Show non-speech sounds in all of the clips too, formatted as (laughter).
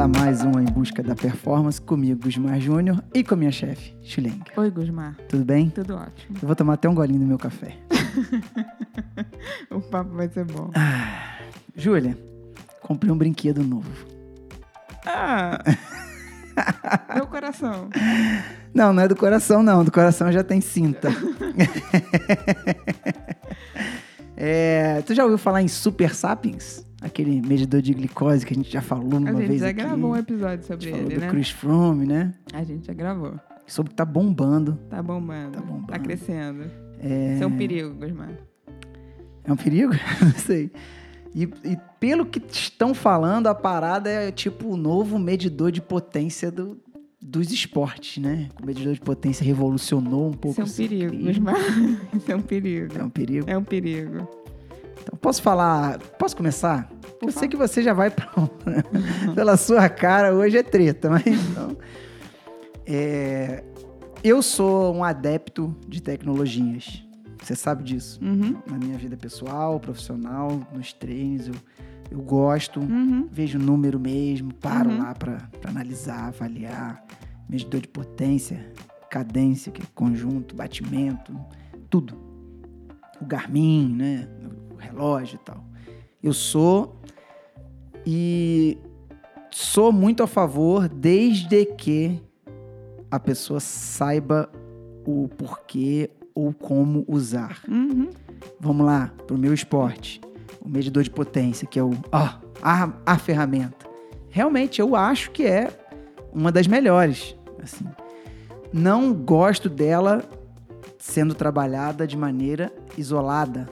a mais um Em Busca da Performance comigo, Gusmar Júnior, e com a minha chefe, Chileng. Oi, Gusmar. Tudo bem? Tudo ótimo. Eu vou tomar até um golinho do meu café. (laughs) o papo vai ser bom. Ah, Júlia, comprei um brinquedo novo. Ah! (laughs) meu coração. Não, não é do coração, não. Do coração já tem cinta. (laughs) é, tu já ouviu falar em Super Sapiens? Aquele medidor de glicose que a gente já falou uma vez A gente já aqui. gravou um episódio sobre gente falou ele, do né? Chris Froome, né? A gente já gravou. Sobre que tá bombando. Tá bombando. Tá bombando. Tá crescendo. É, Isso é um perigo, Gusmar. é um perigo? (laughs) Não sei. E, e pelo que estão falando, a parada é tipo o novo medidor de potência do, dos esportes, né? O medidor de potência revolucionou um pouco Isso é um perigo. Gusmar. (laughs) Isso é um perigo. É um perigo. É um perigo. Então, posso falar? Posso começar? Eu sei que você já vai (laughs) pra... pela sua cara, hoje é treta, mas então... É, eu sou um adepto de tecnologias. Você sabe disso. Uhum. Na minha vida pessoal, profissional, nos treinos, eu, eu gosto. Uhum. Vejo o número mesmo, paro Uhum. lá para analisar, avaliar. Medidor de potência, cadência, que é conjunto, batimento, tudo. O Garmin, né? O relógio e tal. Eu sou e sou muito a favor desde que a pessoa saiba o porquê ou como usar. Uhum. Vamos lá, pro meu esporte. O medidor de potência, que é o, a, a ferramenta. Realmente, eu acho que é uma das melhores. Assim. Não gosto dela sendo trabalhada de maneira isolada,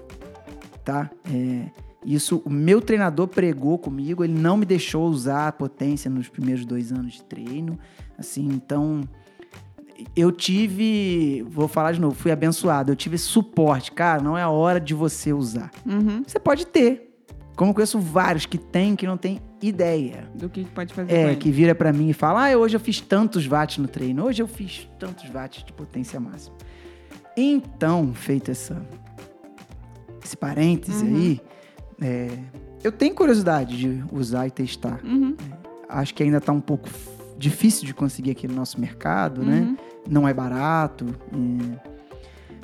tá? É, isso, o meu treinador pregou comigo, ele não me deixou usar a potência nos primeiros dois anos de treino. Assim, então, eu tive, vou falar de novo, fui abençoado. Eu tive suporte, cara. Não é a hora de você usar. Uhum. Você pode ter. Como eu conheço vários que tem, que não tem ideia. Do que pode fazer É, que vira pra mim e fala: Ah, hoje eu fiz tantos watts no treino. Hoje eu fiz tantos watts de potência máxima. Então, feito essa, esse parêntese Uhum. aí, é, eu tenho curiosidade de usar e testar. Uhum. Acho que ainda tá um pouco difícil de conseguir aqui no nosso mercado, né? Uhum. não é barato. é.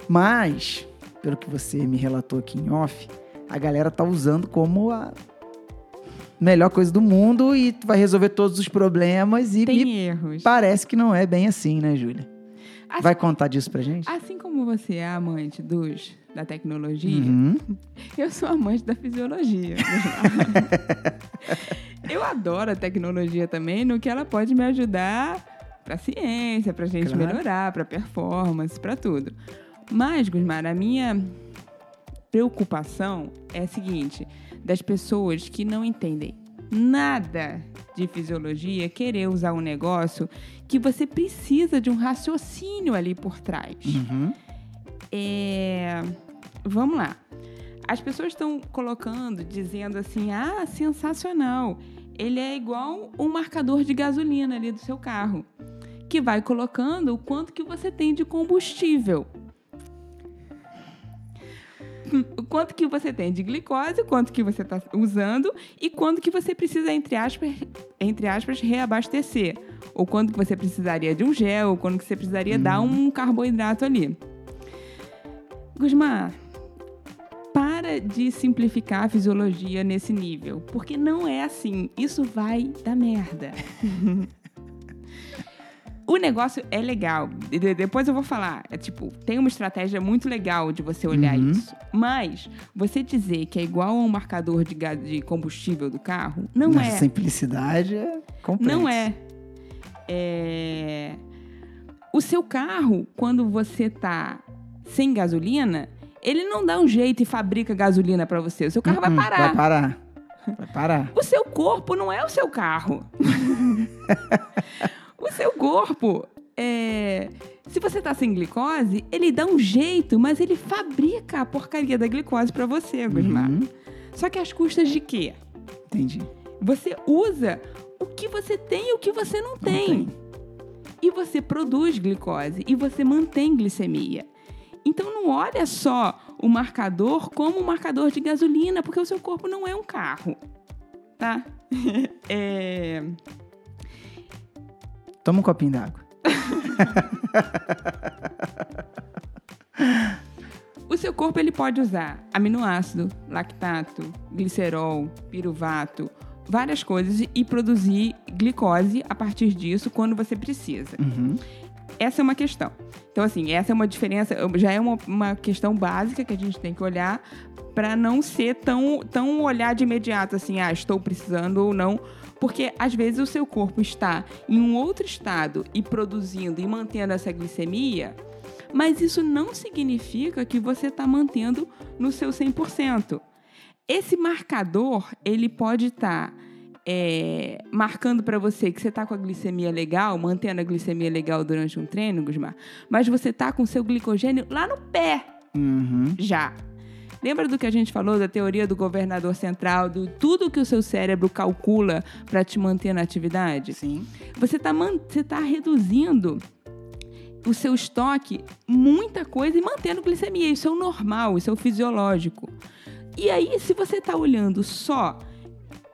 Mas, pelo que você me relatou aqui em off, a galera tá usando como a melhor coisa do mundo e vai resolver todos os problemas e Tem erros. parece que não é bem assim, né, Júlia? Assim- Vai contar disso pra gente? Assim como você é amante dos da tecnologia, Uhum. eu sou amante da fisiologia. (laughs) eu adoro a tecnologia também no que ela pode me ajudar pra ciência, pra gente Claro. melhorar, pra performance, pra tudo. Mas, Gusmar, a minha preocupação é a seguinte: das pessoas que não entendem nada de fisiologia querer usar um negócio que você precisa de um raciocínio ali por trás. Uhum. É, Vamos lá. As pessoas estão colocando, dizendo assim: ah, sensacional. Ele é igual um marcador de gasolina ali do seu carro, que vai colocando o quanto que você tem de combustível. O quanto que você tem de glicose, quanto que você está usando e quanto que você precisa, entre aspas, entre aspas, reabastecer. Ou quanto que você precisaria de um gel, ou quanto que você precisaria dar um carboidrato ali. Gusmar, para de simplificar a fisiologia nesse nível, porque não é assim. Isso vai dar merda. (laughs) o negócio é legal. de- Depois eu vou falar. É tipo, tem uma estratégia muito legal de você olhar Uhum. isso. Mas você dizer que é igual a um marcador de, de combustível do carro, não Na é. simplicidade é complexo. Não é. É, O seu carro, quando você tá sem gasolina, ele não dá um jeito e fabrica gasolina pra você. O seu carro Uhum, vai parar. Vai parar. Vai parar. O seu corpo não é o seu carro. (laughs) o seu corpo é. Se você tá sem glicose, ele dá um jeito, mas ele fabrica a porcaria da glicose pra você, Gusmar. Uhum. Só que às custas de quê? Entendi. Você usa o que você tem e o que você não tem. tem. E você produz glicose e você mantém glicemia. Então não olha só o marcador como um marcador de gasolina, porque o seu corpo não é um carro, tá? (laughs) É, Toma um copinho d'água. (laughs) O seu corpo ele pode usar aminoácido, lactato, glicerol, piruvato, várias coisas e produzir glicose a partir disso quando você precisa. Uhum. Essa é uma questão. Então, assim, essa é uma diferença, já é uma, uma questão básica que a gente tem que olhar para não ser tão, tão olhar de imediato assim, ah, estou precisando ou não. Porque às vezes o seu corpo está em um outro estado e produzindo e mantendo essa glicemia, mas isso não significa que você está mantendo no seu 100%. Esse marcador, ele pode estar tá, é, marcando para você que você está com a glicemia legal, mantendo a glicemia legal durante um treino, Gusmar, mas você está com o seu glicogênio lá no pé Uhum. já. Lembra do que a gente falou da teoria do governador central, do tudo que o seu cérebro calcula para te manter na atividade? Sim. Você está você tá reduzindo o seu estoque, muita coisa, e mantendo glicemia. Isso é o normal, isso é o fisiológico. E aí, se você está olhando só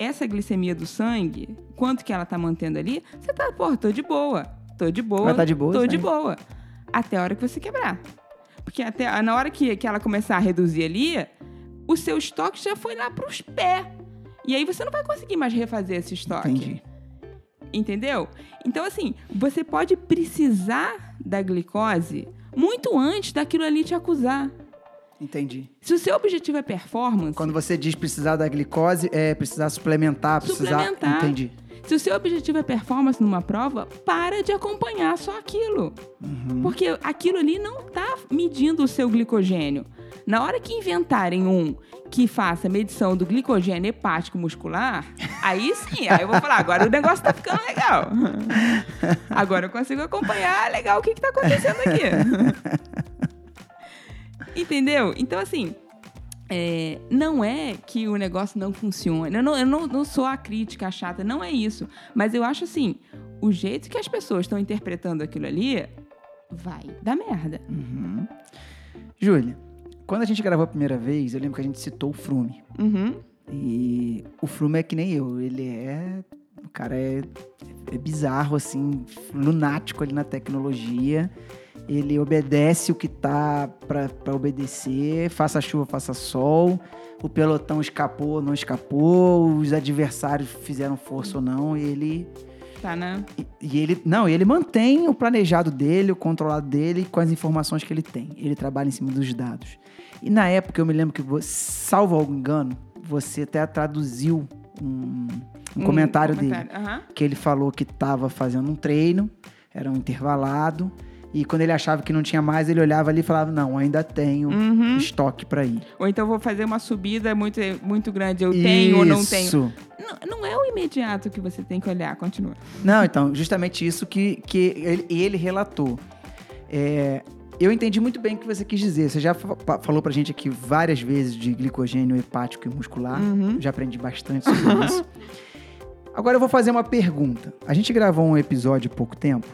essa glicemia do sangue, quanto que ela está mantendo ali, você tá, pô, tô de boa, tô de boa, Vai tá de boa, tô de boa. Até a hora que você quebrar. Porque até na hora que, que ela começar a reduzir ali, o seu estoque já foi lá para os pés. E aí você não vai conseguir mais refazer esse estoque. Entendi. Entendeu? Então, assim, você pode precisar da glicose muito antes daquilo ali te acusar. Entendi. Se o seu objetivo é performance, Quando você diz precisar da glicose, é precisar suplementar, precisar. Suplementar. Entendi. Se o seu objetivo é performance numa prova, para de acompanhar só aquilo. Porque aquilo ali não está medindo o seu glicogênio. Na hora que inventarem um que faça medição do glicogênio hepático muscular, aí sim, aí eu vou falar, agora o negócio tá ficando legal. (laughs) Agora eu consigo acompanhar legal o que, que tá acontecendo aqui. (laughs) Entendeu? Então, assim, é, não é que o negócio não funcione. Eu, não, eu não, não sou a crítica chata, não é isso. Mas eu acho assim, o jeito que as pessoas estão interpretando aquilo ali vai dar merda. Uhum. Júlia, quando a gente gravou a primeira vez, eu lembro que a gente citou o Frume. Uhum. E o Frume é que nem eu. Ele é. O cara é, é bizarro, assim, lunático ali na tecnologia. Ele obedece o que tá pra obedecer, faça chuva, faça sol. O pelotão escapou, não escapou. Os adversários fizeram força ou não. E ele Tá, né? e- E ele, não, ele mantém o planejado dele, o controlado dele com as informações que ele tem. Ele trabalha em cima dos dados. E na época eu me lembro que, salvo algum engano, você até traduziu um, um comentário, dele. Aham. Que ele falou que estava fazendo um treino, era um intervalado. E quando ele achava que não tinha mais, ele olhava ali e falava: Não, ainda tenho Uhum. estoque para ir. Ou então vou fazer uma subida muito, muito grande. Eu tenho ou não tenho. Isso. Não, não é o imediato que você tem que olhar. Continua. Não, então, justamente isso que, que ele, ele relatou. É, eu entendi muito bem o que você quis dizer. Você já falou pra gente aqui várias vezes de glicogênio hepático e muscular. Uhum. Já aprendi bastante sobre isso. (laughs) Agora eu vou fazer uma pergunta. A gente gravou um episódio há pouco tempo,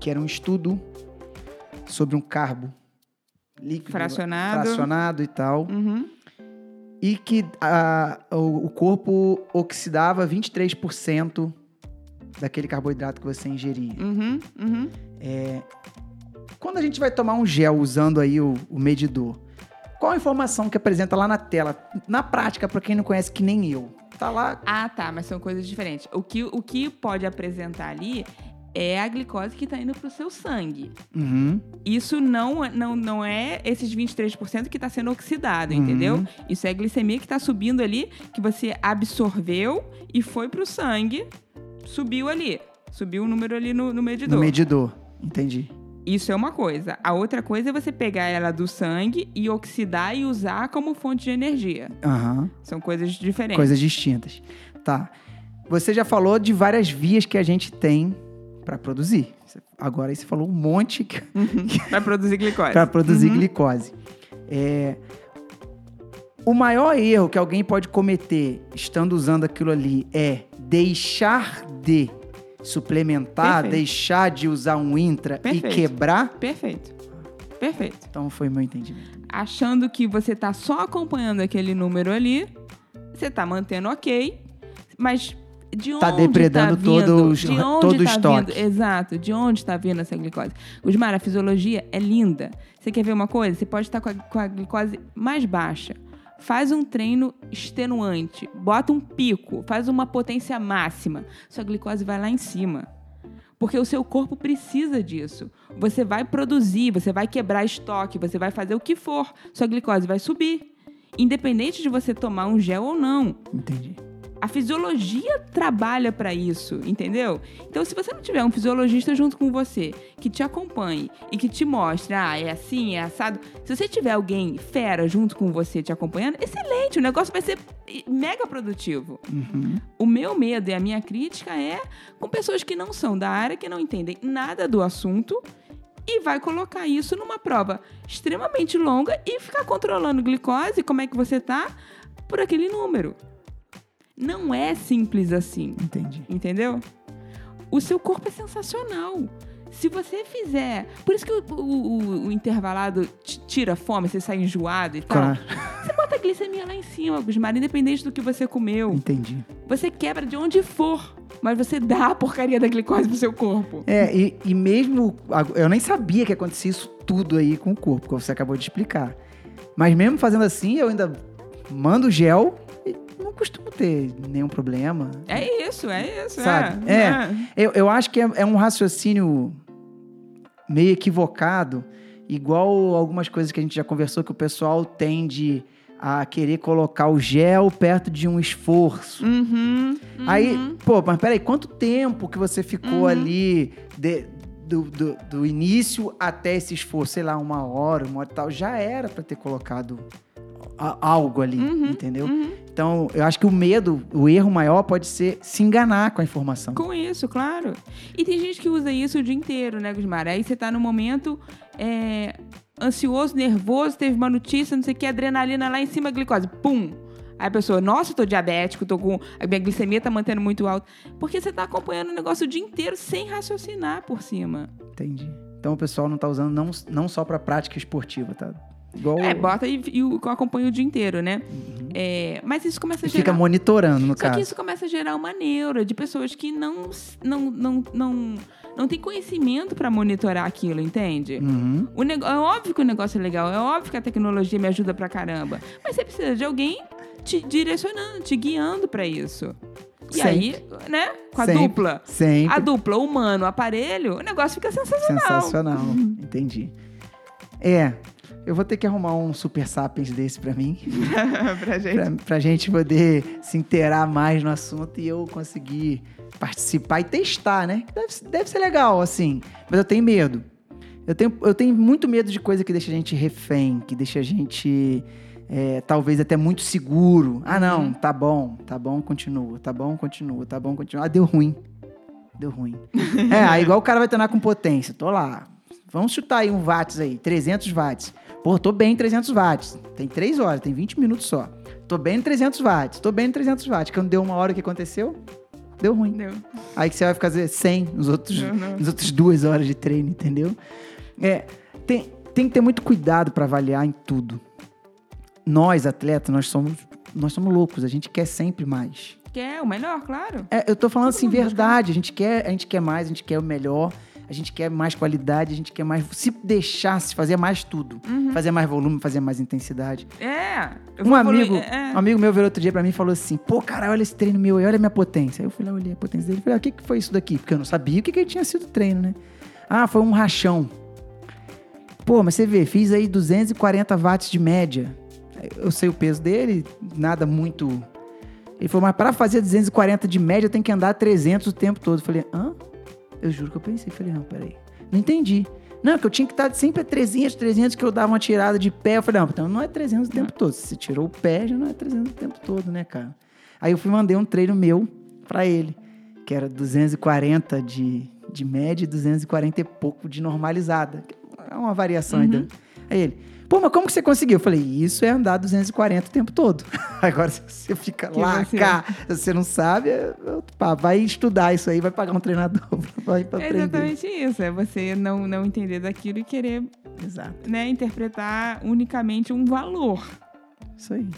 que era um estudo sobre um carbo líquido, Fracionado. fracionado e tal Uhum. e que a- o, o corpo oxidava 23% daquele carboidrato que você ingeria. Uhum. Uhum. Quando a gente vai tomar um gel usando aí o, o medidor, qual a informação que apresenta lá na tela? Na prática, para quem não conhece, que nem eu. Tá lá. Ah, tá, mas são coisas diferentes. O que, o que pode apresentar ali é a glicose que está indo para o seu sangue. Uhum. Isso não, não, não é esses 23% que está sendo oxidado, Uhum. entendeu? Isso é a glicemia que está subindo ali, que você absorveu e foi para o sangue, subiu ali. Subiu o número ali no, no medidor. No medidor. Entendi. Isso é uma coisa. A outra coisa é você pegar ela do sangue e oxidar e usar como fonte de energia. Aham. São coisas diferentes. Coisas distintas. Tá. Você já falou de várias vias que a gente tem para produzir. Agora aí você falou um monte que- (laughs) Vai produzir glicose. para produzir Uhum. glicose. É, o maior erro que alguém pode cometer estando usando aquilo ali é deixar de suplementar, Perfeito. deixar de usar um intra Perfeito. e quebrar. Perfeito. Perfeito. Então foi meu entendimento. Achando que você tá só acompanhando aquele número ali, você tá mantendo ok, mas de onde Tá depredando tá vindo, todo de onde todo o tá estoque. Vindo, exato, de onde está vindo essa glicose. Gusmar, a fisiologia é linda. Você quer ver uma coisa? Você pode estar com a, com a glicose mais baixa. Faz um treino extenuante, bota um pico, faz uma potência máxima. Sua glicose vai lá em cima. Porque o seu corpo precisa disso. Você vai produzir, você vai quebrar estoque, você vai fazer o que for. Sua glicose vai subir. Independente de você tomar um gel ou não. Entendi. A fisiologia trabalha para isso, entendeu? Então, se você não tiver um fisiologista junto com você, que te acompanhe e que te mostre, ah, é assim, é assado. Se você tiver alguém fera junto com você te acompanhando, excelente, o negócio vai ser mega produtivo. Uhum. O meu medo e a minha crítica é com pessoas que não são da área, que não entendem nada do assunto e vai colocar isso numa prova extremamente longa e ficar controlando glicose, como é que você tá, por aquele número. Não é simples assim, Entendi. entendeu? O seu corpo é sensacional. Se você fizer. Por isso que o, o- o- intervalado te tira fome, você sai enjoado e tal. Claro. Você bota a glicemia lá em cima, Gusmar, independente do que você comeu. Entendi. Você quebra de onde for, mas você dá a porcaria da glicose pro seu corpo. É, e, e mesmo. Eu nem sabia que acontecia isso tudo aí com o corpo, como você acabou de explicar. Mas mesmo fazendo assim, eu ainda mando gel não costumo ter nenhum problema. É isso, é isso. Sabe? É. É. Eu, eu acho que é, é um raciocínio meio equivocado, igual algumas coisas que a gente já conversou, que o pessoal tende a querer colocar o gel perto de um esforço. Uhum, Aí, uhum. pô, mas peraí, quanto tempo que você ficou Uhum. ali de- do, do, do início até esse esforço? Sei lá, uma hora, uma hora e tal. Já era pra ter colocado algo ali, Uhum, entendeu? uhum. Então, eu acho que o medo, o erro maior pode ser se enganar com a informação. Com isso, claro. E tem gente que usa isso o dia inteiro, né, Gusmar? Aí você tá num momento é, ansioso, nervoso, teve uma notícia, não sei o que, adrenalina lá em cima, glicose. Pum! Aí a pessoa, nossa, eu tô diabético, tô com. A minha glicemia tá mantendo muito alto. Porque você tá acompanhando o negócio o dia inteiro sem raciocinar por cima. Entendi. Então, o pessoal não tá usando não, não só pra prática esportiva, tá? Igual... É, bota e, e acompanha o dia inteiro, né? É, mas isso começa a E fica gerar. monitorando, no Só que caso. isso começa a gerar uma neura de pessoas que não, não, não, não, não têm conhecimento para monitorar aquilo, entende? Uhum. O nego... É óbvio que o negócio é legal, é óbvio que a tecnologia me ajuda pra caramba. Mas você precisa de alguém te direcionando, te guiando pra isso. E Sempre. aí, né? Com a Sempre. dupla. Sempre. A dupla humano-aparelho, o negócio fica sensacional. Sensacional. (laughs) Entendi. É, eu vou ter que arrumar um Super Sapiens desse pra mim. (laughs) pra gente. pra, pra gente poder se inteirar mais no assunto e eu conseguir participar e testar, né? Deve, deve ser legal, assim. Mas eu tenho medo. Eu tenho, eu tenho muito medo de coisa que deixa a gente refém, que deixa a gente é, talvez até muito seguro. Ah, não, Uhum. tá bom, tá bom, continua, tá bom, continua, tá bom, continua. Ah, deu ruim. Deu ruim. (laughs) é, aí igual o cara vai treinar com potência. Tô lá. Vamos chutar aí um watts aí, 300 watts. Pô, tô bem em 300 watts. Tem 3 horas, tem 20 minutos só. Tô bem em 300 watts, tô bem em 300 watts. Quando deu uma hora, o que aconteceu? Deu ruim. Deu. Aí que você vai fazer 100 nos outros, Não, não. nas outras duas horas de treino, entendeu? É, tem, tem que ter muito cuidado para avaliar em tudo. Nós, atletas, nós somos, nós somos loucos, a gente quer sempre mais. Quer o melhor, claro. É, eu tô falando Todo assim, busca. verdade. A gente, quer, a gente quer mais, a gente quer o melhor, a gente quer mais qualidade, a gente quer mais. Se deixasse fazer mais tudo, fazer mais volume, fazer mais intensidade. É. Um amigo, é. um amigo meu veio outro dia pra mim e falou assim: pô, cara, olha esse treino meu aí, olha a minha potência. Aí eu fui lá, olhei a potência dele e falei: ah, o que, que foi isso daqui? Porque eu não sabia o que, que tinha sido treino, né? Ah, foi um rachão. Pô, mas você vê, fiz aí 240 watts de média. Eu sei o peso dele, nada muito. Ele falou, mas pra fazer 240 de média tem que andar 300 o tempo todo. Eu falei, hã? Eu juro que eu pensei. Falei, não, peraí. Não entendi. Não, que eu tinha que estar sempre a 300, 300, que eu dava uma tirada de pé. Eu falei, não, então não é 300 o tempo todo. Se você tirou o pé, já não é 300 o tempo todo, né, cara? Aí eu fui mandei um treino meu pra ele, que era 240 de, de média e 240 e pouco de normalizada. É uma variação Uhum. ainda. Aí ele, pô, mas como que você conseguiu? Eu falei, isso é andar 240 o tempo todo. (laughs) Agora, se você fica Que lá, você- cá, se você não sabe, é papo. vai estudar isso aí, vai pagar um treinador (laughs) vai pra É aprender. exatamente isso. É você não, não entender daquilo e querer Exato, né, interpretar unicamente um valor. isso aí.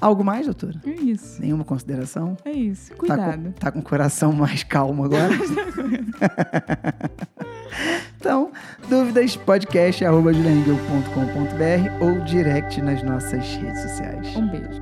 Algo mais, doutora? É isso. Nenhuma consideração? É isso. Tá Cuidado. com, tá com o coração mais calmo agora? (laughs) então, dúvidas, podcast, arroba ou direct nas nossas redes sociais. Um beijo.